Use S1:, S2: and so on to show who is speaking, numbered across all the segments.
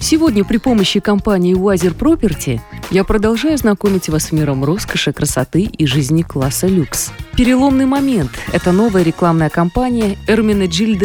S1: Сегодня при помощи компании Wiser Property я продолжаю знакомить вас с миром роскоши, красоты и жизни класса люкс. Переломный момент – это новая рекламная кампания Эрмина Джиль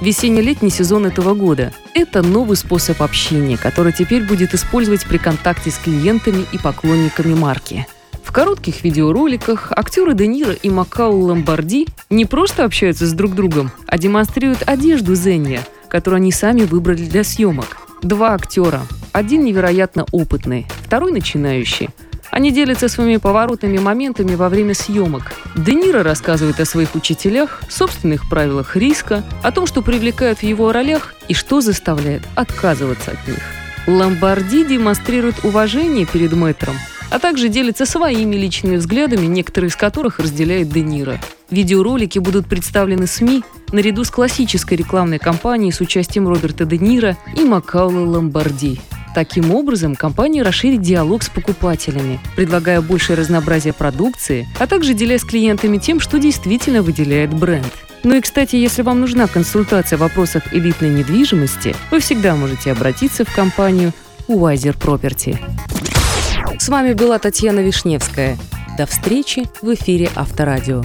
S1: весенне-летний сезон этого года. Это новый способ общения, который теперь будет использовать при контакте с клиентами и поклонниками марки. В коротких видеороликах актеры Де Ниро и Макау Ламбарди не просто общаются с друг другом, а демонстрируют одежду Зенья, которую они сами выбрали для съемок. Два актера. Один невероятно опытный, второй начинающий. Они делятся своими поворотными моментами во время съемок. Де Ниро рассказывает о своих учителях, собственных правилах риска, о том, что привлекают в его ролях и что заставляет отказываться от них. Ламбарди демонстрирует уважение перед мэтром, а также делится своими личными взглядами, некоторые из которых разделяет Де Ниро. Видеоролики будут представлены СМИ наряду с классической рекламной кампанией с участием Роберта Де Ниро и Макаула Ламбарди. Таким образом, компания расширит диалог с покупателями, предлагая большее разнообразие продукции, а также делясь с клиентами тем, что действительно выделяет бренд. Ну и, кстати, если вам нужна консультация в вопросах элитной недвижимости, вы всегда можете обратиться в компанию Wiser Property. С вами была Татьяна Вишневская. До встречи в эфире Авторадио.